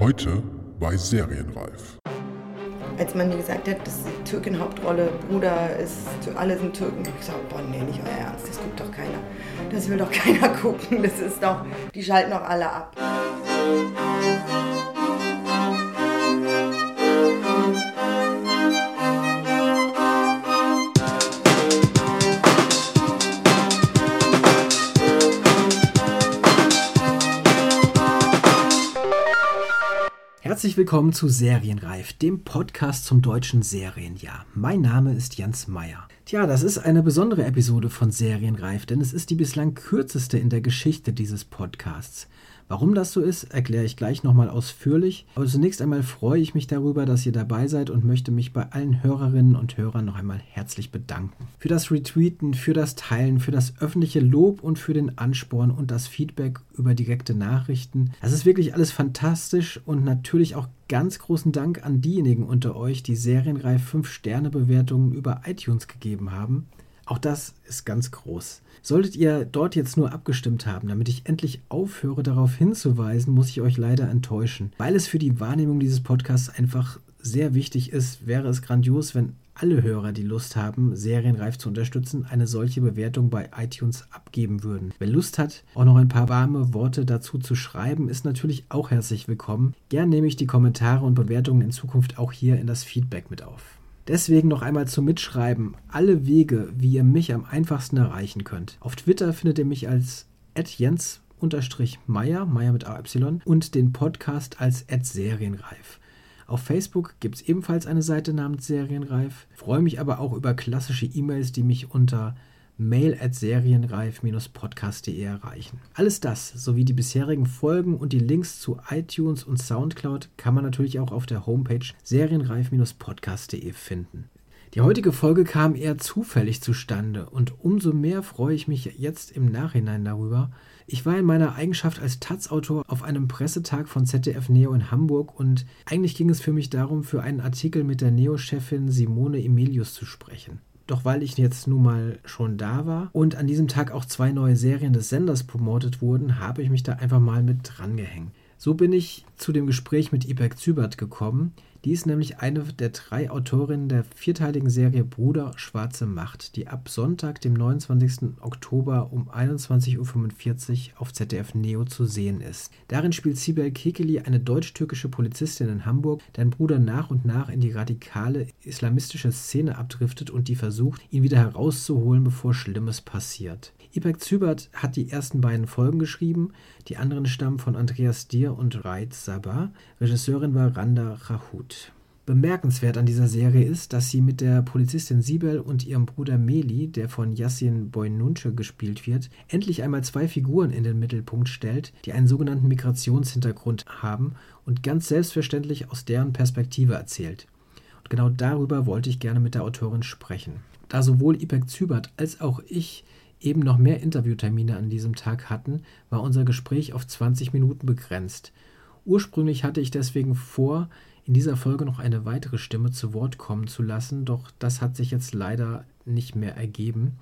Heute bei Serienreif. Als man mir gesagt hat, dass die Türkin-Hauptrolle, Bruder ist, alle sind Türken, ich gesagt, boah, nee, nicht euer Ernst, das guckt doch keiner. Das will doch keiner gucken, das ist doch, die schalten doch alle ab. Herzlich willkommen zu Serienreif, dem Podcast zum deutschen Serienjahr. Mein Name ist Jens Meyer. Tja, das ist eine besondere Episode von Serienreif, denn es ist die bislang kürzeste in der Geschichte dieses Podcasts. Warum das so ist, erkläre ich gleich nochmal ausführlich. Aber zunächst einmal freue ich mich darüber, dass ihr dabei seid und möchte mich bei allen Hörerinnen und Hörern noch einmal herzlich bedanken. Für das Retweeten, für das Teilen, für das öffentliche Lob und für den Ansporn und das Feedback über direkte Nachrichten. Das ist wirklich alles fantastisch und natürlich auch ganz großen Dank an diejenigen unter euch, die serienreif 5-Sterne-Bewertungen über iTunes gegeben haben. Auch das ist ganz groß. Solltet ihr dort jetzt nur abgestimmt haben, damit ich endlich aufhöre darauf hinzuweisen, muss ich euch leider enttäuschen. Weil es für die Wahrnehmung dieses Podcasts einfach sehr wichtig ist, wäre es grandios, wenn alle Hörer, die Lust haben, serienreif zu unterstützen, eine solche Bewertung bei iTunes abgeben würden. Wer Lust hat, auch noch ein paar warme Worte dazu zu schreiben, ist natürlich auch herzlich willkommen. Gern nehme ich die Kommentare und Bewertungen in Zukunft auch hier in das Feedback mit auf. Deswegen noch einmal zum Mitschreiben alle Wege, wie ihr mich am einfachsten erreichen könnt. Auf Twitter findet ihr mich als Jens-Meier, Meier mit AY, und den Podcast als Serienreif. Auf Facebook gibt es ebenfalls eine Seite namens Serienreif. Freue mich aber auch über klassische E-Mails, die mich unter mail at serienreif-podcast.de erreichen. Alles das sowie die bisherigen Folgen und die Links zu iTunes und Soundcloud kann man natürlich auch auf der Homepage serienreif-podcast.de finden. Die heutige Folge kam eher zufällig zustande und umso mehr freue ich mich jetzt im Nachhinein darüber. Ich war in meiner Eigenschaft als Taz-Autor auf einem Pressetag von ZDF Neo in Hamburg und eigentlich ging es für mich darum, für einen Artikel mit der Neo-Chefin Simone Emilius zu sprechen. Doch weil ich jetzt nun mal schon da war und an diesem Tag auch zwei neue Serien des Senders promotet wurden, habe ich mich da einfach mal mit drangehängt. So bin ich zu dem Gespräch mit Ipek Zübert gekommen, die ist nämlich eine der drei Autorinnen der vierteiligen Serie Bruder Schwarze Macht, die ab Sonntag, dem 29. Oktober um 21.45 Uhr auf ZDF Neo zu sehen ist. Darin spielt Sibel Kekeli eine deutsch-türkische Polizistin in Hamburg, deren Bruder nach und nach in die radikale islamistische Szene abdriftet und die versucht, ihn wieder herauszuholen, bevor Schlimmes passiert. Ipek Zübert hat die ersten beiden Folgen geschrieben, die anderen stammen von Andreas Dier und Reit Sabah. Regisseurin war Randa Rahut. Bemerkenswert an dieser Serie ist, dass sie mit der Polizistin Sibel und ihrem Bruder Meli, der von Yassin Boynunce gespielt wird, endlich einmal zwei Figuren in den Mittelpunkt stellt, die einen sogenannten Migrationshintergrund haben und ganz selbstverständlich aus deren Perspektive erzählt. Und genau darüber wollte ich gerne mit der Autorin sprechen. Da sowohl Ipek Zübert als auch ich eben noch mehr Interviewtermine an diesem Tag hatten, war unser Gespräch auf 20 Minuten begrenzt. Ursprünglich hatte ich deswegen vor, in dieser Folge noch eine weitere Stimme zu Wort kommen zu lassen, doch das hat sich jetzt leider nicht mehr ergeben.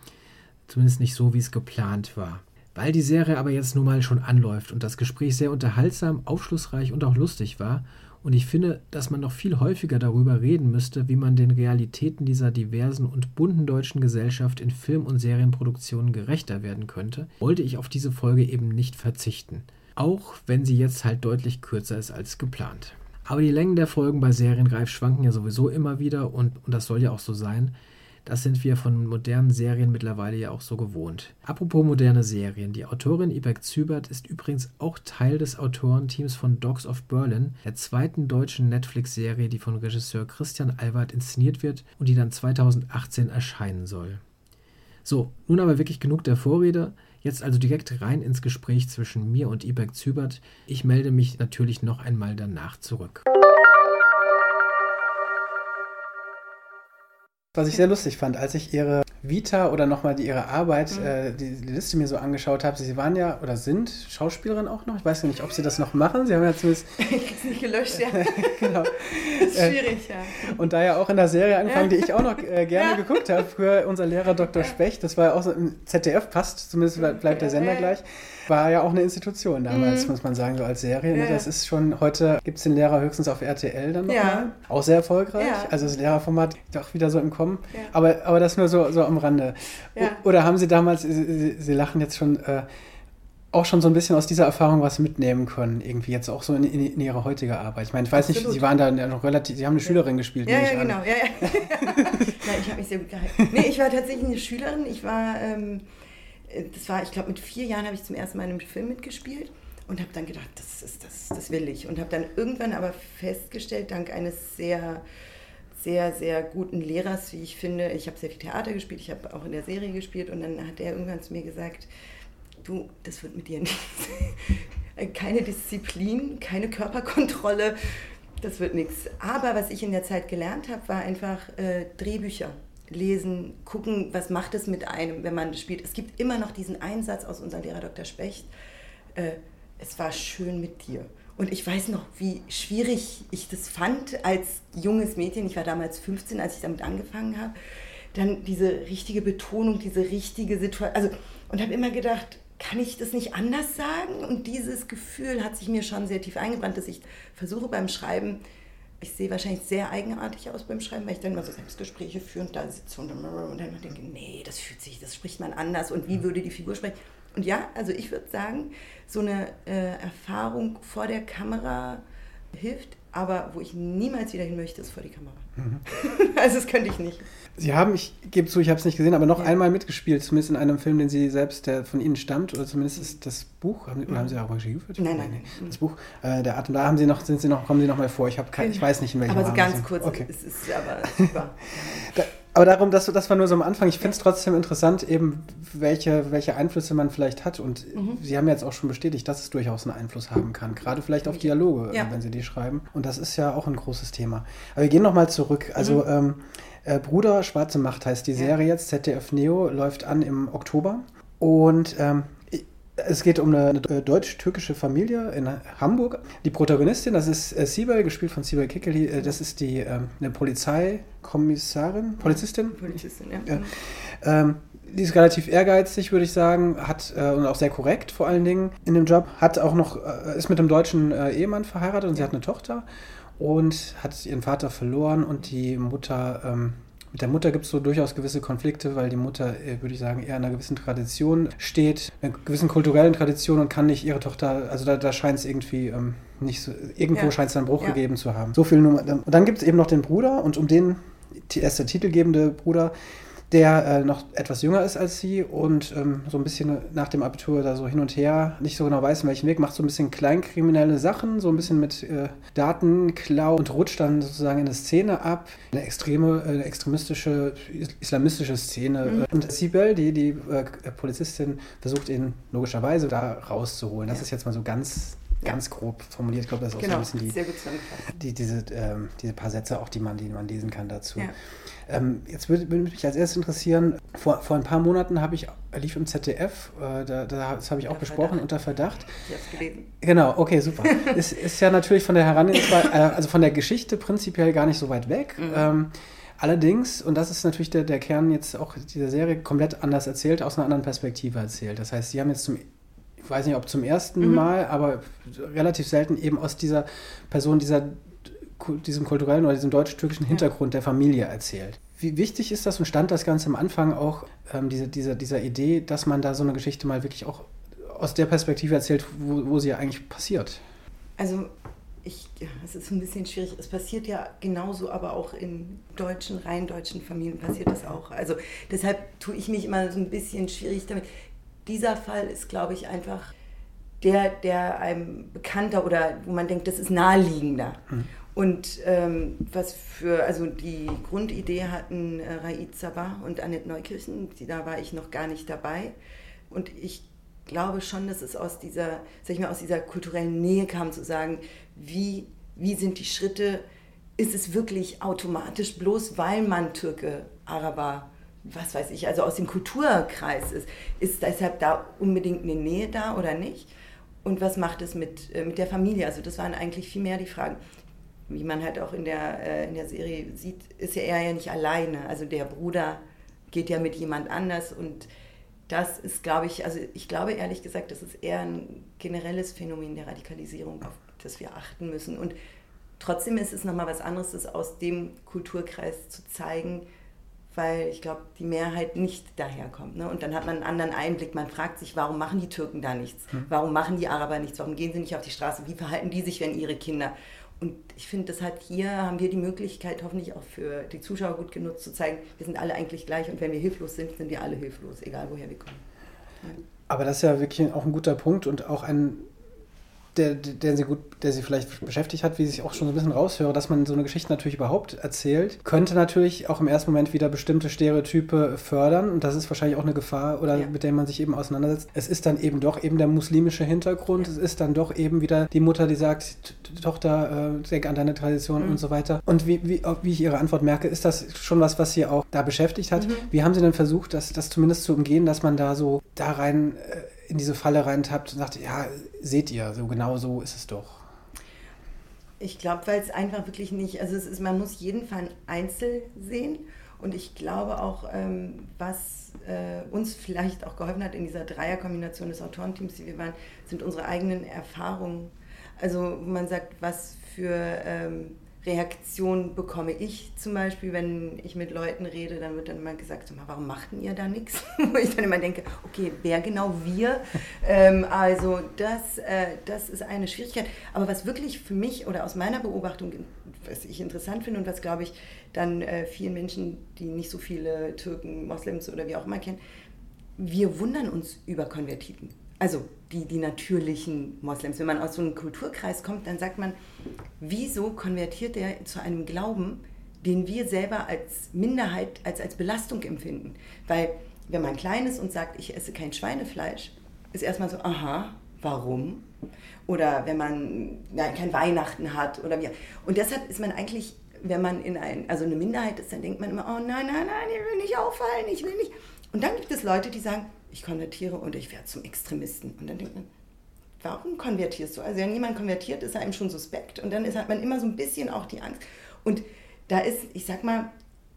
Zumindest nicht so, wie es geplant war. Weil die Serie aber jetzt nun mal schon anläuft und das Gespräch sehr unterhaltsam, aufschlussreich und auch lustig war und ich finde, dass man noch viel häufiger darüber reden müsste, wie man den Realitäten dieser diversen und bunten deutschen Gesellschaft in Film- und Serienproduktionen gerechter werden könnte, wollte ich auf diese Folge eben nicht verzichten. Auch wenn sie jetzt halt deutlich kürzer ist als geplant. Aber die Längen der Folgen bei Serienreif schwanken ja sowieso immer wieder und, und das soll ja auch so sein. Das sind wir von modernen Serien mittlerweile ja auch so gewohnt. Apropos moderne Serien. Die Autorin Ibek Zübert ist übrigens auch Teil des Autorenteams von Dogs of Berlin, der zweiten deutschen Netflix-Serie, die von Regisseur Christian Albert inszeniert wird und die dann 2018 erscheinen soll. So, nun aber wirklich genug der Vorrede. Jetzt also direkt rein ins Gespräch zwischen mir und Ibek Zübert. Ich melde mich natürlich noch einmal danach zurück. Was ich sehr lustig fand, als ich ihre Vita oder nochmal ihre Arbeit, mhm. äh, die, die, Liste mir so angeschaut habe, Sie waren ja oder sind Schauspielerin auch noch. Ich weiß ja nicht, ob Sie das noch machen. Sie haben ja zumindest. ich es nicht gelöscht, ja. genau. Das ist schwierig, ja. Und da ja auch in der Serie angefangen, die ich auch noch äh, gerne ja. geguckt habe, für unser Lehrer Dr. Specht, das war ja auch so im ZDF, passt, zumindest bleibt der Sender gleich war ja auch eine Institution damals, mhm. muss man sagen, so als Serie. Ne? Das ist schon, heute gibt es den Lehrer höchstens auf RTL dann nochmal. Auch sehr erfolgreich. Also das Lehrerformat doch wieder so im Kommen. Aber, aber das nur so, so am Rande. Oder haben Sie damals, Sie, Sie lachen jetzt schon, äh, auch schon so ein bisschen aus dieser Erfahrung was mitnehmen können, irgendwie jetzt auch so in, in, in Ihre heutige Arbeit. Ich meine, ich weiß Absolut. nicht, Sie waren da noch relativ, Sie haben eine Schülerin gespielt. Ja, ja, genau. Ja, ja. Nein, ich habe mich sehr gut gehalten. Nee, ich war tatsächlich eine Schülerin. Ich war... Ähm, das war, ich glaube, mit vier Jahren habe ich zum ersten Mal in einem Film mitgespielt und habe dann gedacht, das ist das, das will ich. Und habe dann irgendwann aber festgestellt, dank eines sehr, sehr, sehr guten Lehrers, wie ich finde, ich habe sehr viel Theater gespielt, ich habe auch in der Serie gespielt und dann hat er irgendwann zu mir gesagt, du, das wird mit dir nichts. keine Disziplin, keine Körperkontrolle, das wird nichts. Aber was ich in der Zeit gelernt habe, war einfach äh, Drehbücher lesen, gucken, was macht es mit einem, wenn man spielt. Es gibt immer noch diesen Einsatz aus unserem Lehrer Dr. Specht. Äh, es war schön mit dir. Und ich weiß noch, wie schwierig ich das fand als junges Mädchen. Ich war damals 15, als ich damit angefangen habe. Dann diese richtige Betonung, diese richtige Situation. Also, und habe immer gedacht, kann ich das nicht anders sagen? Und dieses Gefühl hat sich mir schon sehr tief eingebrannt, dass ich versuche beim Schreiben ich sehe wahrscheinlich sehr eigenartig aus beim Schreiben, weil ich dann mal so Selbstgespräche führe und da sitze und, und dann denke, nee, das fühlt sich, das spricht man anders und wie würde die Figur sprechen? Und ja, also ich würde sagen, so eine äh, Erfahrung vor der Kamera hilft, aber wo ich niemals wieder hin möchte, ist vor die Kamera. Mhm. also das könnte ich nicht. Sie haben, ich gebe zu, ich habe es nicht gesehen, aber noch ja. einmal mitgespielt, zumindest in einem Film, den Sie selbst, der von Ihnen stammt, oder zumindest ist das Buch, haben, oder haben Sie auch Regie geführt? Nein, nein, nein. Das Buch, äh, der Atem, da haben Sie noch, sind Sie noch, kommen Sie noch mal vor. Ich habe ich weiß nicht, in welchem Aber so ganz kurz, okay. es ist aber super. da, aber darum, das, das war nur so am Anfang. Ich finde es trotzdem interessant, eben welche, welche Einflüsse man vielleicht hat. Und mhm. Sie haben jetzt auch schon bestätigt, dass es durchaus einen Einfluss haben kann. Gerade vielleicht auf Dialoge, ja. wenn Sie die schreiben. Und das ist ja auch ein großes Thema. Aber wir gehen nochmal zurück. Also mhm. ähm, äh, Bruder Schwarze Macht heißt die Serie ja. jetzt. ZDF Neo läuft an im Oktober. Und ähm, es geht um eine, eine deutsch-türkische Familie in Hamburg. Die Protagonistin, das ist äh, Sibel, gespielt von Sibel Kikeli, äh, das ist die äh, eine Polizeikommissarin, Polizistin. Polizistin, ja. ja. Ähm, die ist relativ ehrgeizig, würde ich sagen, hat äh, und auch sehr korrekt vor allen Dingen in dem Job, hat auch noch, äh, ist mit einem deutschen äh, Ehemann verheiratet und sie hat eine Tochter und hat ihren Vater verloren und die Mutter ähm, mit der Mutter gibt es so durchaus gewisse Konflikte, weil die Mutter, äh, würde ich sagen, eher in einer gewissen Tradition steht, einer gewissen kulturellen Tradition und kann nicht ihre Tochter, also da, da scheint es irgendwie ähm, nicht so, irgendwo ja. scheint es einen Bruch ja. gegeben zu haben. So viel nur. Und dann gibt es eben noch den Bruder und um den, er ist der titelgebende Bruder, der äh, noch etwas jünger ist als sie und ähm, so ein bisschen nach dem Abitur da so hin und her nicht so genau weiß, in welchen Weg, macht so ein bisschen kleinkriminelle Sachen, so ein bisschen mit äh, Datenklau und rutscht dann sozusagen in eine Szene ab, eine extreme, eine extremistische, islamistische Szene. Mhm. Und Sibel, die, die äh, Polizistin, versucht ihn logischerweise da rauszuholen. Das ja. ist jetzt mal so ganz ganz grob formuliert. Ich glaube, das ist auch genau, so ein bisschen die, die, diese, ähm, diese paar Sätze, auch die man, die man lesen kann dazu. Ja. Ähm, jetzt würde, würde, mich als erstes interessieren, vor, vor ein paar Monaten habe ich, lief im ZDF, äh, da, das habe ich auch besprochen, unter Verdacht. Ich habe es gelesen. Genau, okay, super. ist, ist ja natürlich von der Herangehensweise, äh, also von der Geschichte prinzipiell gar nicht so weit weg. Mhm. Ähm, Allerdings, und das ist natürlich der, der Kern jetzt auch dieser Serie, komplett anders erzählt, aus einer anderen Perspektive erzählt. Das heißt, Sie haben jetzt zum ich weiß nicht, ob zum ersten mhm. Mal, aber relativ selten eben aus dieser Person, dieser, diesem kulturellen oder diesem deutsch-türkischen Hintergrund der Familie erzählt. Wie wichtig ist das und stand das Ganze am Anfang auch ähm, diese, diese, dieser Idee, dass man da so eine Geschichte mal wirklich auch aus der Perspektive erzählt, wo, wo sie ja eigentlich passiert? Also ich, ja, es ist ein bisschen schwierig. Es passiert ja genauso, aber auch in deutschen, rein deutschen Familien passiert das auch. Also deshalb tue ich mich immer so ein bisschen schwierig damit dieser Fall ist, glaube ich, einfach der, der einem bekannter oder wo man denkt, das ist naheliegender. Mhm. Und ähm, was für, also die Grundidee hatten äh, Raid Sabah und Annette Neukirchen, die, da war ich noch gar nicht dabei. Und ich glaube schon, dass es aus dieser, sag ich mal, aus dieser kulturellen Nähe kam, zu sagen, wie, wie sind die Schritte, ist es wirklich automatisch bloß, weil man Türke, Araber, was weiß ich, also aus dem Kulturkreis ist. Ist deshalb da unbedingt eine Nähe da oder nicht? Und was macht es mit, äh, mit der Familie? Also das waren eigentlich viel mehr die Fragen. Wie man halt auch in der, äh, in der Serie sieht, ist er ja nicht alleine. Also der Bruder geht ja mit jemand anders und das ist, glaube ich, also ich glaube ehrlich gesagt, das ist eher ein generelles Phänomen der Radikalisierung, auf das wir achten müssen. Und trotzdem ist es nochmal was anderes, das aus dem Kulturkreis zu zeigen, weil ich glaube, die Mehrheit nicht daherkommt. Ne? Und dann hat man einen anderen Einblick. Man fragt sich, warum machen die Türken da nichts? Hm. Warum machen die Araber nichts? Warum gehen sie nicht auf die Straße? Wie verhalten die sich, wenn ihre Kinder? Und ich finde, das hat hier, haben wir die Möglichkeit, hoffentlich auch für die Zuschauer gut genutzt, zu zeigen, wir sind alle eigentlich gleich und wenn wir hilflos sind, sind wir alle hilflos, egal woher wir kommen. Ja. Aber das ist ja wirklich auch ein guter Punkt und auch ein der, der, sie gut, der sie vielleicht beschäftigt hat, wie ich auch schon so ein bisschen raushöre, dass man so eine Geschichte natürlich überhaupt erzählt, könnte natürlich auch im ersten Moment wieder bestimmte Stereotype fördern und das ist wahrscheinlich auch eine Gefahr oder ja. mit der man sich eben auseinandersetzt. Es ist dann eben doch eben der muslimische Hintergrund, ja. es ist dann doch eben wieder die Mutter, die sagt, Tochter, äh, denk an deine Tradition mhm. und so weiter. Und wie, wie, wie ich ihre Antwort merke, ist das schon was, was sie auch da beschäftigt hat. Mhm. Wie haben sie denn versucht, das, das zumindest zu umgehen, dass man da so da rein äh, in diese Falle reintappt und sagt, ja, seht ihr, so genau so ist es doch. Ich glaube, weil es einfach wirklich nicht, also es ist, man muss jeden Fall einzeln sehen und ich glaube auch, ähm, was äh, uns vielleicht auch geholfen hat in dieser Dreierkombination des Autorenteams, die wir waren, sind unsere eigenen Erfahrungen. Also man sagt, was für ähm, Reaktion bekomme ich zum Beispiel, wenn ich mit Leuten rede, dann wird dann immer gesagt, warum machten ihr da nichts? Wo ich dann immer denke, okay, wer genau wir? ähm, also das, äh, das ist eine Schwierigkeit. Aber was wirklich für mich oder aus meiner Beobachtung, was ich interessant finde und was, glaube ich, dann äh, vielen Menschen, die nicht so viele Türken, Moslems oder wie auch immer kennen, wir wundern uns über Konvertiten also die, die natürlichen Moslems. Wenn man aus so einem Kulturkreis kommt, dann sagt man, wieso konvertiert er zu einem Glauben, den wir selber als Minderheit, als, als Belastung empfinden? Weil wenn man klein ist und sagt, ich esse kein Schweinefleisch, ist erstmal so, aha, warum? Oder wenn man ja, kein Weihnachten hat oder wie. Und deshalb ist man eigentlich, wenn man in ein, also eine Minderheit ist, dann denkt man immer, oh nein, nein, nein, ich will nicht auffallen, ich will nicht. Und dann gibt es Leute, die sagen, ich konvertiere und ich werde zum Extremisten. Und dann denkt man, warum konvertierst du? Also wenn jemand konvertiert, ist er einem schon suspekt und dann ist, hat man immer so ein bisschen auch die Angst. Und da ist, ich sag mal,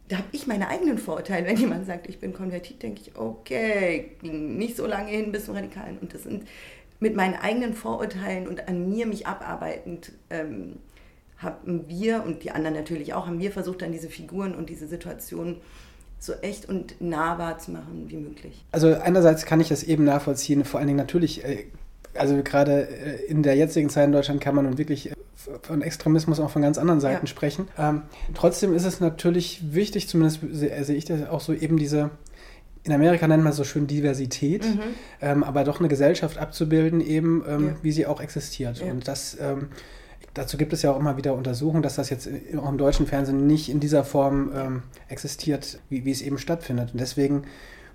da habe ich meine eigenen Vorurteile. Wenn jemand sagt, ich bin konvertiert, denke ich, okay, nicht so lange hin bis zum Radikalen. Und das sind mit meinen eigenen Vorurteilen und an mir mich abarbeitend, ähm, haben wir und die anderen natürlich auch, haben wir versucht, dann diese Figuren und diese Situationen so echt und nahbar zu machen wie möglich. Also einerseits kann ich das eben nachvollziehen, vor allen Dingen natürlich, äh, also gerade äh, in der jetzigen Zeit in Deutschland kann man nun wirklich äh, von Extremismus auch von ganz anderen Seiten ja. sprechen. Ähm, trotzdem ist es natürlich wichtig, zumindest sehe ich das auch so, eben diese in Amerika nennt man es so schön Diversität, mhm. ähm, aber doch eine Gesellschaft abzubilden, eben ähm, ja. wie sie auch existiert. Ja. Und das ähm, dazu gibt es ja auch immer wieder Untersuchungen, dass das jetzt auch im deutschen Fernsehen nicht in dieser Form ähm, existiert, wie, wie es eben stattfindet. Und deswegen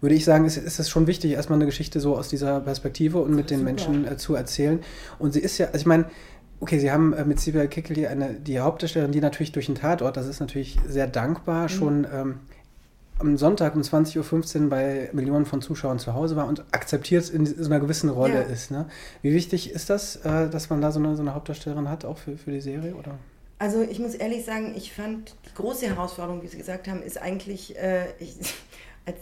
würde ich sagen, ist, ist es schon wichtig, erstmal eine Geschichte so aus dieser Perspektive und mit den super. Menschen äh, zu erzählen. Und sie ist ja, also ich meine, okay, Sie haben äh, mit Sylvia Kickel eine, die Hauptdarstellerin, die natürlich durch den Tatort, das ist natürlich sehr dankbar, mhm. schon ähm, am Sonntag um 20.15 Uhr bei Millionen von Zuschauern zu Hause war und akzeptiert in so einer gewissen Rolle ja. ist. Ne? Wie wichtig ist das, äh, dass man da so eine, so eine Hauptdarstellerin hat, auch für, für die Serie? Oder? Also ich muss ehrlich sagen, ich fand die große Herausforderung, wie Sie gesagt haben, ist eigentlich, äh, ich, als,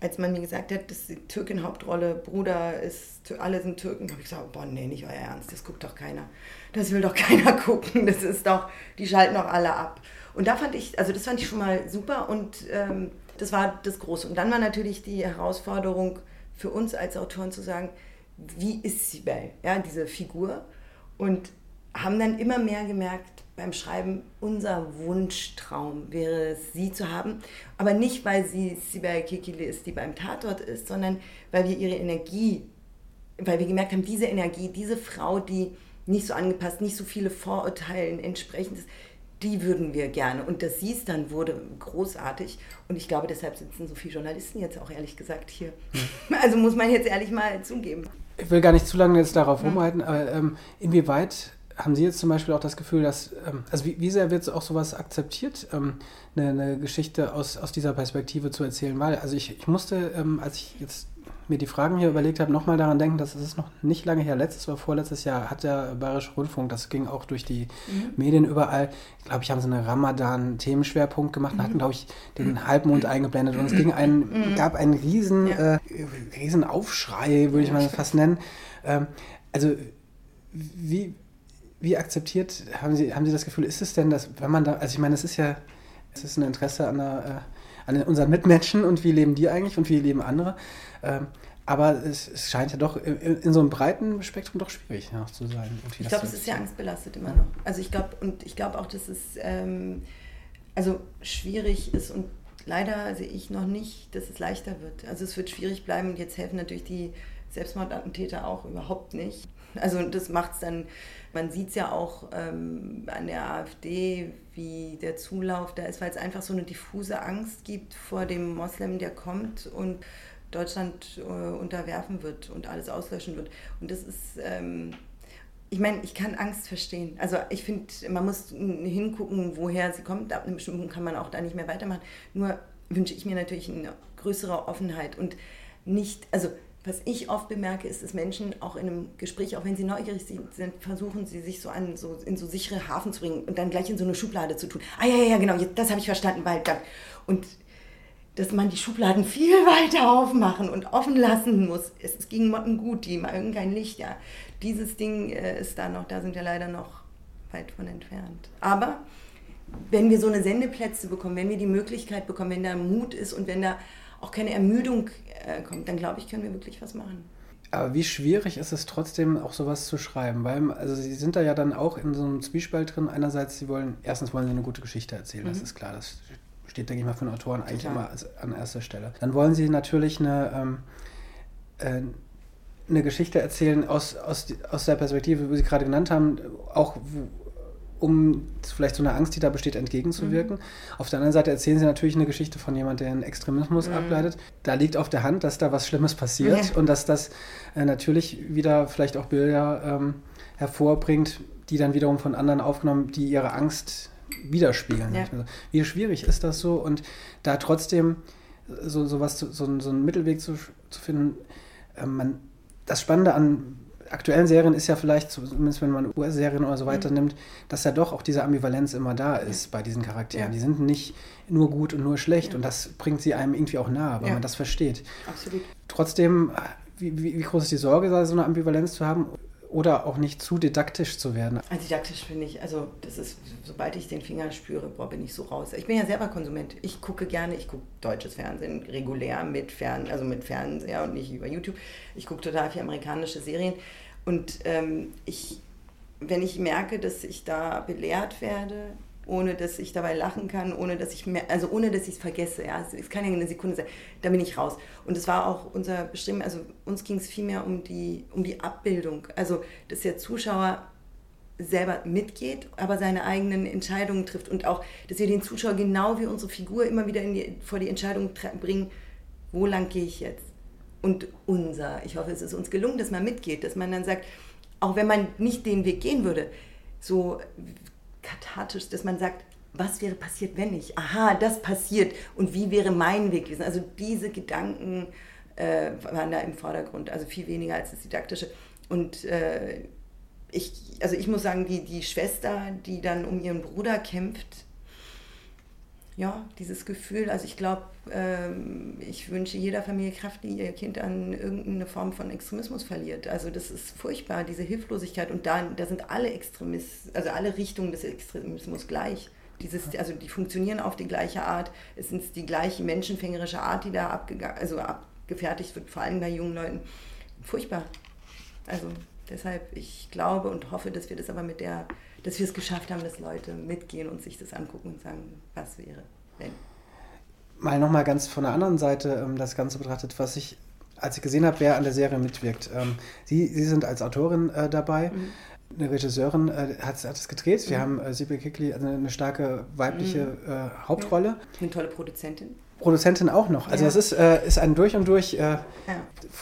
als man mir gesagt hat, dass die Türkin Hauptrolle, Bruder ist, alle sind Türken, habe ich gesagt, boah, nee, nicht euer Ernst, das guckt doch keiner. Das will doch keiner gucken, das ist doch, die schalten doch alle ab. Und da fand ich, also das fand ich schon mal super und ähm, das war das Große. Und dann war natürlich die Herausforderung für uns als Autoren zu sagen, wie ist Sibel, ja, diese Figur. Und haben dann immer mehr gemerkt beim Schreiben, unser Wunschtraum wäre es, sie zu haben. Aber nicht, weil sie Sibel Kekile ist, die beim Tatort ist, sondern weil wir ihre Energie, weil wir gemerkt haben, diese Energie, diese Frau, die nicht so angepasst, nicht so viele Vorurteilen entsprechend ist, die würden wir gerne. Und dass sie es dann wurde, großartig. Und ich glaube, deshalb sitzen so viele Journalisten jetzt auch ehrlich gesagt hier. Hm. Also muss man jetzt ehrlich mal zugeben. Ich will gar nicht zu lange jetzt darauf hm. rumhalten, aber ähm, inwieweit haben Sie jetzt zum Beispiel auch das Gefühl, dass, ähm, also wie, wie sehr wird auch sowas akzeptiert, ähm, eine, eine, Geschichte aus, aus dieser Perspektive zu erzählen? Weil, also ich, ich musste, ähm, als ich jetzt mir die Fragen hier überlegt habe, nochmal daran denken, dass es noch nicht lange her, letztes oder vorletztes Jahr hat der Bayerische Rundfunk, das ging auch durch die mhm. Medien überall, ich glaube, ich habe so einen Ramadan-Themenschwerpunkt gemacht und mhm. hatten, glaube ich, den Halbmond eingeblendet und es ging ein, mhm. gab einen riesen, ja. äh, riesen Aufschrei, würde ich mal fast nennen. Ähm, also wie, wie akzeptiert haben Sie, haben Sie das Gefühl, ist es denn, dass, wenn man da, also ich meine, es ist ja, es ist ein Interesse an, der, äh, an unseren Mitmenschen und wie leben die eigentlich und wie leben andere. Ähm, aber es, es, scheint ja doch in, in, so einem breiten Spektrum doch schwierig ja, zu sein. Ich glaube, es ist ja angstbelastet immer noch. Also ich glaube, und ich glaube auch, dass es ähm, also schwierig ist und leider sehe ich noch nicht, dass es leichter wird. Also es wird schwierig bleiben und jetzt helfen natürlich die Selbstmordattentäter auch überhaupt nicht. Also das macht es dann, man sieht es ja auch ähm, an der AfD, wie der Zulauf da ist, weil es einfach so eine diffuse Angst gibt vor dem Moslem, der kommt und Deutschland äh, unterwerfen wird und alles auslöschen wird. Und das ist, ähm, ich meine, ich kann Angst verstehen. Also ich finde, man muss hingucken, woher sie kommt. Ab einem bestimmten Punkt kann man auch da nicht mehr weitermachen. Nur wünsche ich mir natürlich eine größere Offenheit und nicht, also was ich oft bemerke, ist, dass Menschen auch in einem Gespräch, auch wenn sie neugierig sind, versuchen sie sich so an so in so sichere Hafen zu bringen und dann gleich in so eine Schublade zu tun. Ah ja, ja, ja, genau, das habe ich verstanden, weil dann. Und dass man die Schubladen viel weiter aufmachen und offen lassen muss. Es, es ging Motten gut, die mögen kein Licht, ja. Dieses Ding äh, ist da noch, da sind wir leider noch weit von entfernt. Aber wenn wir so eine Sendeplätze bekommen, wenn wir die Möglichkeit bekommen, wenn da Mut ist und wenn da auch keine Ermüdung äh, kommt, dann glaube ich, können wir wirklich was machen. Aber wie schwierig ist es trotzdem, auch sowas zu schreiben? Weil, also Sie sind da ja dann auch in so einem Zwiespalt drin. Einerseits, Sie wollen, erstens wollen Sie eine gute Geschichte erzählen, mhm. das ist klar, das steht, denke ich mal, von Autoren eigentlich Total. immer an erster Stelle. Dann wollen Sie natürlich eine, ähm, äh, eine Geschichte erzählen aus, aus, aus der Perspektive, wie Sie gerade genannt haben, auch um vielleicht so einer Angst, die da besteht, entgegenzuwirken. Mhm. Auf der anderen Seite erzählen sie natürlich eine Geschichte von jemandem, der einen Extremismus mhm. ableitet. Da liegt auf der Hand, dass da was Schlimmes passiert ja. und dass das äh, natürlich wieder vielleicht auch Bilder ähm, hervorbringt, die dann wiederum von anderen aufgenommen, die ihre Angst widerspiegeln. Ja. Wie schwierig ist das so? Und da trotzdem so, so, was, so, so einen Mittelweg zu, zu finden, äh, man, das Spannende an aktuellen Serien ist ja vielleicht, zumindest wenn man US-Serien oder so weiter mhm. nimmt, dass ja doch auch diese Ambivalenz immer da ist ja. bei diesen Charakteren. Ja. Die sind nicht nur gut und nur schlecht ja. und das bringt sie einem irgendwie auch nahe, weil man das versteht. Absolut. Trotzdem, wie, wie, wie groß ist die Sorge, so eine Ambivalenz zu haben? Oder auch nicht zu didaktisch zu werden. Also didaktisch finde ich, also das ist, sobald ich den Finger spüre, boah, bin ich so raus. Ich bin ja selber Konsument. Ich gucke gerne, ich gucke deutsches Fernsehen regulär mit Fern, also mit Fernseher und nicht über YouTube. Ich gucke total viel amerikanische Serien. Und ähm, ich, wenn ich merke, dass ich da belehrt werde, ohne dass ich dabei lachen kann, ohne dass ich mehr, also ohne dass ich es vergesse. Ja, es kann ja eine Sekunde sein, da bin ich raus. Und es war auch unser Bestimmen, also uns ging es vielmehr um die, um die Abbildung. Also, dass der Zuschauer selber mitgeht, aber seine eigenen Entscheidungen trifft und auch, dass wir den Zuschauer genau wie unsere Figur immer wieder die, vor die Entscheidung bringen, wo lang gehe ich jetzt? Und unser, ich hoffe, es ist uns gelungen, dass man mitgeht, dass man dann sagt, auch wenn man nicht den Weg gehen würde, so kathartisch, dass man sagt, was wäre passiert, wenn ich? Aha, das passiert. Und wie wäre mein Weg gewesen? Also diese Gedanken äh, waren da im Vordergrund, also viel weniger als das Didaktische. Und äh, ich, also ich muss sagen, die, die Schwester, die dann um ihren Bruder kämpft, ja, dieses Gefühl, also ich glaube, ähm, ich wünsche jeder Familie Kraft, die ihr Kind an irgendeine Form von Extremismus verliert. Also das ist furchtbar, diese Hilflosigkeit. Und da, da sind alle Extremisten, also alle Richtungen des Extremismus gleich. Dieses, also die funktionieren auf die gleiche Art. Es ist die gleiche menschenfängerische Art, die da also abgefertigt wird, vor allem bei jungen Leuten. Furchtbar. Also deshalb, ich glaube und hoffe, dass wir das aber mit der dass wir es geschafft haben, dass Leute mitgehen und sich das angucken und sagen, was wäre, wenn. Mal nochmal ganz von der anderen Seite ähm, das Ganze betrachtet, was ich, als ich gesehen habe, wer an der Serie mitwirkt. Ähm, Sie, Sie sind als Autorin äh, dabei. Mhm. Eine Regisseurin äh, hat, hat es gedreht. Wir mhm. haben äh, Sibyl Kickley, also eine starke weibliche mhm. äh, Hauptrolle. Eine tolle Produzentin. Produzentin auch noch. Also Ja. es ist, äh, ist ein durch und durch äh, Ja.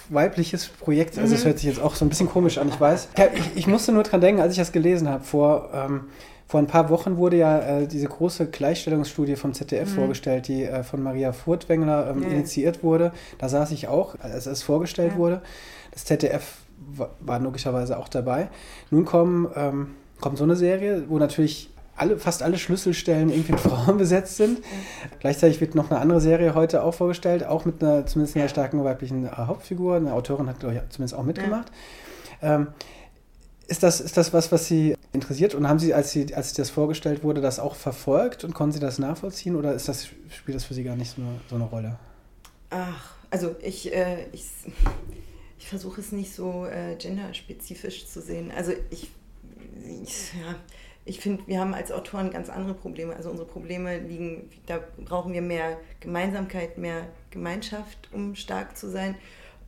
weibliches Projekt. Also es Mhm. hört sich jetzt auch so ein bisschen komisch an, ich weiß. Ich, ich musste nur dran denken, als ich das gelesen habe. Vor, ähm, vor ein paar Wochen wurde ja äh, diese große Gleichstellungsstudie vom ZDF vorgestellt, die äh, von Maria Furtwängler ähm, Mhm. Ja. initiiert wurde. Da saß ich auch, als es vorgestellt wurde. Das ZDF wa- war logischerweise auch dabei. Nun kommen, ähm, kommt so eine Serie, wo natürlich alle, fast alle Schlüsselstellen irgendwie mit Frauen besetzt sind. Gleichzeitig wird noch eine andere Serie heute auch vorgestellt, auch mit einer zumindest einer starken weiblichen äh, Hauptfigur. Eine Autorin hat ich, zumindest auch mitgemacht. Ähm, ist, das, ist das was, was Sie interessiert? Und haben Sie, als Sie, als das vorgestellt wurde, das auch verfolgt und konnten Sie das nachvollziehen? Oder ist das, spielt das für Sie gar nicht so eine, so eine Rolle? Ach, also ich, äh, ich, ich versuche es nicht so äh, genderspezifisch zu sehen. Also ich, ich ja, ich finde, wir haben als Autoren ganz andere Probleme. Also unsere Probleme liegen, da brauchen wir mehr Gemeinsamkeit, mehr Gemeinschaft, um stark zu sein.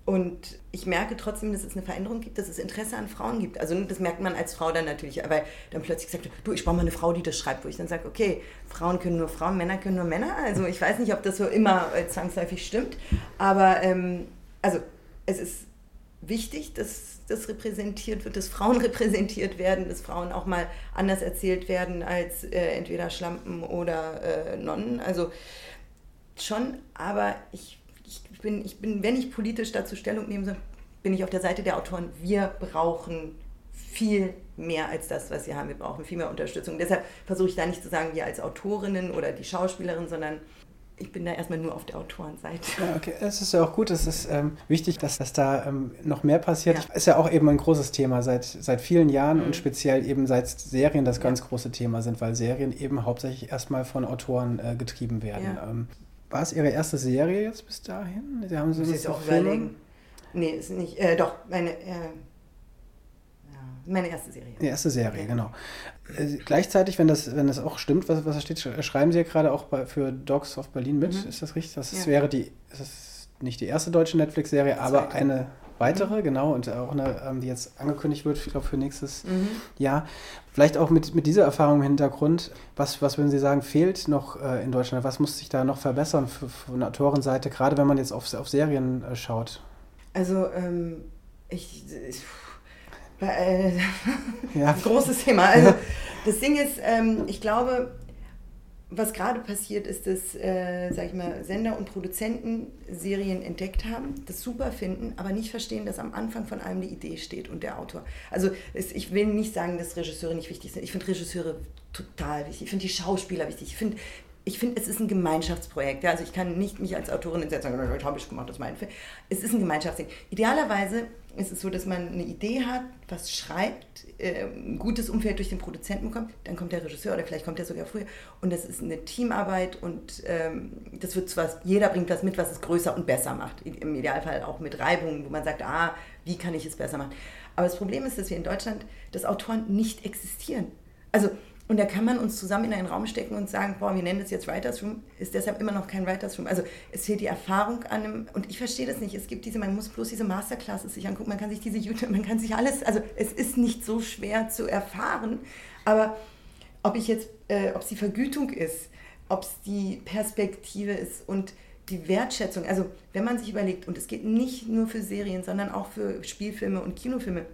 Und ich merke trotzdem, dass es eine Veränderung gibt, dass es Interesse an Frauen gibt. Also das merkt man als Frau dann natürlich, weil dann plötzlich gesagt wird, du, ich brauche mal eine Frau, die das schreibt, wo ich dann sage, okay, Frauen können nur Frauen, Männer können nur Männer. Also ich weiß nicht, ob das so immer äh, zwangsläufig stimmt, aber ähm, also es ist wichtig, dass das repräsentiert wird, dass Frauen repräsentiert werden, dass Frauen auch mal anders erzählt werden als äh, entweder Schlampen oder äh, Nonnen. Also schon, aber ich, ich, bin, ich bin, wenn ich politisch dazu Stellung nehmen soll, bin ich auf der Seite der Autoren. Wir brauchen viel mehr als das, was wir haben. Wir brauchen viel mehr Unterstützung. Deshalb versuche ich da nicht zu sagen, wir als Autorinnen oder die Schauspielerin, sondern ich bin da erstmal nur auf der Autorenseite. Ja, okay, es ist ja auch gut, es ist ähm, wichtig, dass, dass da ähm, noch mehr passiert. Ja. Ist ja auch eben ein großes Thema seit, seit vielen Jahren Mhm. und speziell eben seit Serien das Ja. ganz große Thema sind, weil Serien eben hauptsächlich erstmal von Autoren äh, getrieben werden. Ja. Ähm, war es Ihre erste Serie jetzt bis dahin? Sie haben ich jetzt auch überlegen. Nee, ist nicht. Äh, doch, meine, äh, meine erste Serie. Die erste Serie, Ja. genau. Äh, gleichzeitig, wenn das, wenn das auch stimmt, was, was da steht, sch- schreiben Sie ja gerade auch bei, für Dogs of Berlin mit. Mhm. Ist das richtig? Das Ja. wäre die, das ist nicht die erste deutsche Netflix-Serie, aber eine weitere, genau, und auch eine, ähm, die jetzt angekündigt wird, ich glaube, für nächstes Mhm. Jahr. Vielleicht auch mit, mit dieser Erfahrung im Hintergrund, was, was würden Sie sagen, fehlt noch äh, in Deutschland? Was muss sich da noch verbessern für, von der Autorenseite, gerade wenn man jetzt auf, auf Serien äh, schaut? Also, ähm, ich. ich äh, Ja. ein großes Thema. Also, das Ding ist, ähm, ich glaube, was gerade passiert ist, dass, äh, sag ich mal, Sender und Produzenten Serien entdeckt haben, das super finden, aber nicht verstehen, dass am Anfang von allem die Idee steht und der Autor. Also es, ich will nicht sagen, dass Regisseure nicht wichtig sind. Ich finde Regisseure total wichtig. Ich finde die Schauspieler wichtig. Ich finde, ich finde, es ist ein Gemeinschaftsprojekt. Ja? Also ich kann nicht mich als Autorin hinsetzen und sagen, habe ich gemacht, das ist mein Film. Es ist ein Gemeinschaftsding. Idealerweise ist es so, dass man eine Idee hat, was schreibt, äh, ein gutes Umfeld durch den Produzenten bekommt, dann kommt der Regisseur oder vielleicht kommt er sogar früher und das ist eine Teamarbeit und ähm, das wird zwar, jeder bringt das mit, was es größer und besser macht. Im Idealfall auch mit Reibungen, wo man sagt, ah, wie kann ich es besser machen. Aber das Problem ist, dass wir in Deutschland, dass Autoren nicht existieren. Also und da kann man uns zusammen in einen Raum stecken und sagen, boah, wir nennen das jetzt Writers Room, ist deshalb immer noch kein Writers Room. Also es fehlt die Erfahrung an einem, und ich verstehe das nicht, es gibt diese, man muss bloß diese Masterclasses sich angucken, man kann sich diese YouTube, man kann sich alles, also es ist nicht so schwer zu erfahren, aber ob ich jetzt, äh, ob es die Vergütung ist, ob es die Perspektive ist und die Wertschätzung, also wenn man sich überlegt, und es geht nicht nur für Serien, sondern auch für Spielfilme und Kinofilme,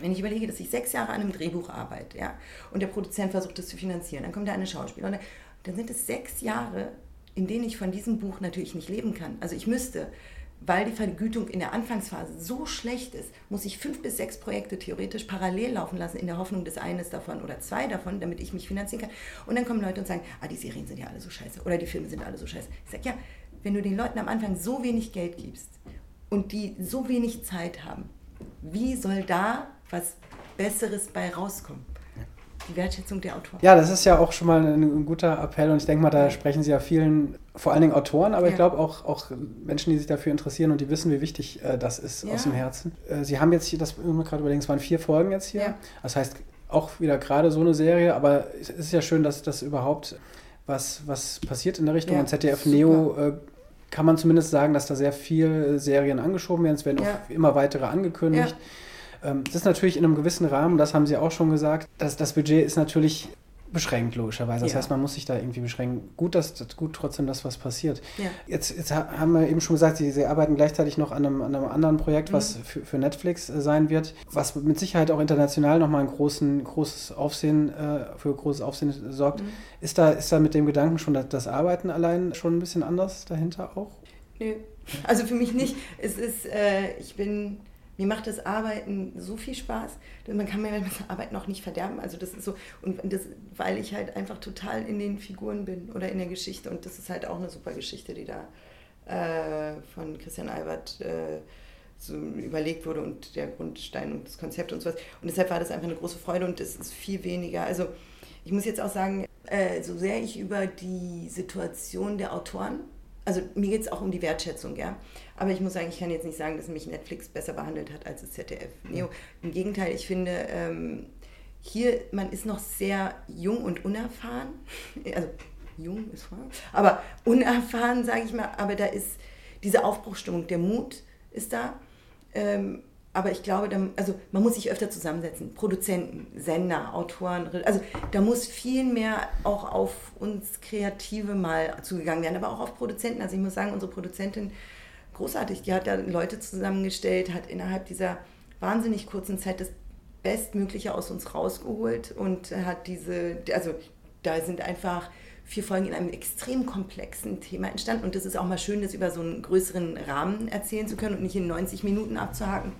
wenn ich überlege, dass ich sechs Jahre an einem Drehbuch arbeite, ja, und der Produzent versucht das zu finanzieren, dann kommt da eine Schauspieler, und dann, dann sind es sechs Jahre, in denen ich von diesem Buch natürlich nicht leben kann. Also ich müsste, weil die Vergütung in der Anfangsphase so schlecht ist, muss ich fünf bis sechs Projekte theoretisch parallel laufen lassen, in der Hoffnung, dass eines davon oder zwei davon, damit ich mich finanzieren kann. Und dann kommen Leute und sagen, ah, die Serien sind ja alle so scheiße oder die Filme sind alle so scheiße. Ich sage, ja, wenn du den Leuten am Anfang so wenig Geld gibst und die so wenig Zeit haben, wie soll da was Besseres bei rauskommen? Die Wertschätzung der Autoren. Ja, das ist ja auch schon mal ein, ein guter Appell und ich denke mal, da sprechen Sie ja vielen, vor allen Dingen Autoren, aber ich Ja. glaube auch, auch Menschen, die sich dafür interessieren und die wissen, wie wichtig äh, das ist Ja. aus dem Herzen. Äh, Sie haben jetzt hier, das müssen wir gerade überlegen, es waren vier Folgen jetzt hier. Ja. Das heißt, auch wieder gerade so eine Serie, aber es ist ja schön, dass das überhaupt was, was passiert in der Richtung. Ja, und ZDF super. Neo äh, kann man zumindest sagen, dass da sehr viele Serien angeschoben werden. Es werden Ja. auch immer weitere angekündigt. Ähm, Das ist natürlich in einem gewissen Rahmen, das haben Sie auch schon gesagt. Das, das Budget ist natürlich beschränkt, logischerweise. Das ja. heißt, man muss sich da irgendwie beschränken. Gut, dass, gut trotzdem das, was passiert. Ja. Jetzt, jetzt haben wir eben schon gesagt, Sie, Sie arbeiten gleichzeitig noch an einem, an einem anderen Projekt, was mhm. für, für, Netflix äh, sein wird, was mit Sicherheit auch international nochmal ein großen, großes Aufsehen, äh, für großes Aufsehen sorgt. Mhm. Ist, da, ist da mit dem Gedanken schon das, das Arbeiten allein schon ein bisschen anders dahinter auch? Nö, also für mich nicht. Es ist, äh, ich bin mir macht das Arbeiten so viel Spaß, man kann mir das Arbeiten auch nicht verderben. Also das ist so, und das, weil ich halt einfach total in den Figuren bin oder in der Geschichte. Und das ist halt auch eine super Geschichte, die da äh, von Christian Albert äh, so überlegt wurde und der Grundstein und das Konzept und sowas. Und deshalb war das einfach eine große Freude und es ist viel weniger. Also ich muss jetzt auch sagen, äh, so sehr ich über die Situation der Autoren also mir geht es auch um die Wertschätzung, ja. Aber ich muss sagen, ich kann jetzt nicht sagen, dass mich Netflix besser behandelt hat als das ZDF. Neo. Im Gegenteil, ich finde, ähm, hier, man ist noch sehr jung und unerfahren. Also jung ist wahr, aber unerfahren, sage ich mal. Aber da ist diese Aufbruchstimmung, der Mut ist da. Ähm, aber ich glaube, da, also man muss sich öfter zusammensetzen. Produzenten, Sender, Autoren. Also da muss viel mehr auch auf uns Kreative mal zugegangen werden, aber auch auf Produzenten. Also ich muss sagen, unsere Produzentin, großartig, die hat da Leute zusammengestellt, hat innerhalb dieser wahnsinnig kurzen Zeit das Bestmögliche aus uns rausgeholt und hat diese, also da sind einfach vier Folgen in einem extrem komplexen Thema entstanden. Und das ist auch mal schön, das über so einen größeren Rahmen erzählen zu können und nicht in 90 Minuten abzuhaken.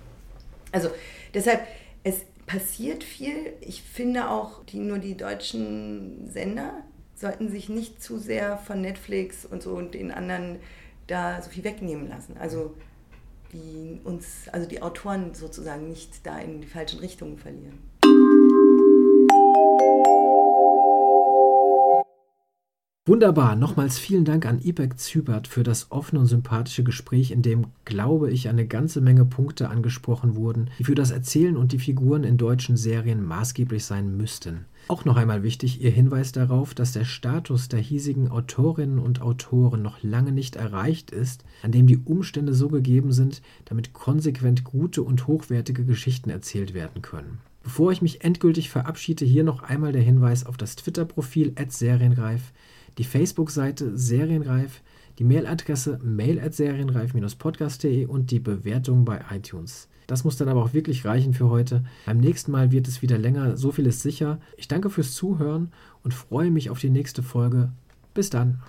Also deshalb, es passiert viel. Ich finde auch, die, nur die deutschen Sender sollten sich nicht zu sehr von Netflix und so und den anderen da so viel wegnehmen lassen. Also die uns, also die Autoren sozusagen nicht da in die falschen Richtungen verlieren. Wunderbar. Nochmals vielen Dank an Ibek Zübert für das offene und sympathische Gespräch, in dem, glaube ich, eine ganze Menge Punkte angesprochen wurden, die für das Erzählen und die Figuren in deutschen Serien maßgeblich sein müssten. Auch noch einmal wichtig Ihr Hinweis darauf, dass der Status der hiesigen Autorinnen und Autoren noch lange nicht erreicht ist, an dem die Umstände so gegeben sind, damit konsequent gute und hochwertige Geschichten erzählt werden können. Bevor ich mich endgültig verabschiede, hier noch einmal der Hinweis auf das Twitter-Profil serienreif, die Facebook-Seite Serienreif, die Mailadresse mail@serienreif-podcast.de und die Bewertung bei iTunes. Das muss dann aber auch wirklich reichen für heute. Beim nächsten Mal wird es wieder länger, so viel ist sicher. Ich danke fürs Zuhören und freue mich auf die nächste Folge. Bis dann.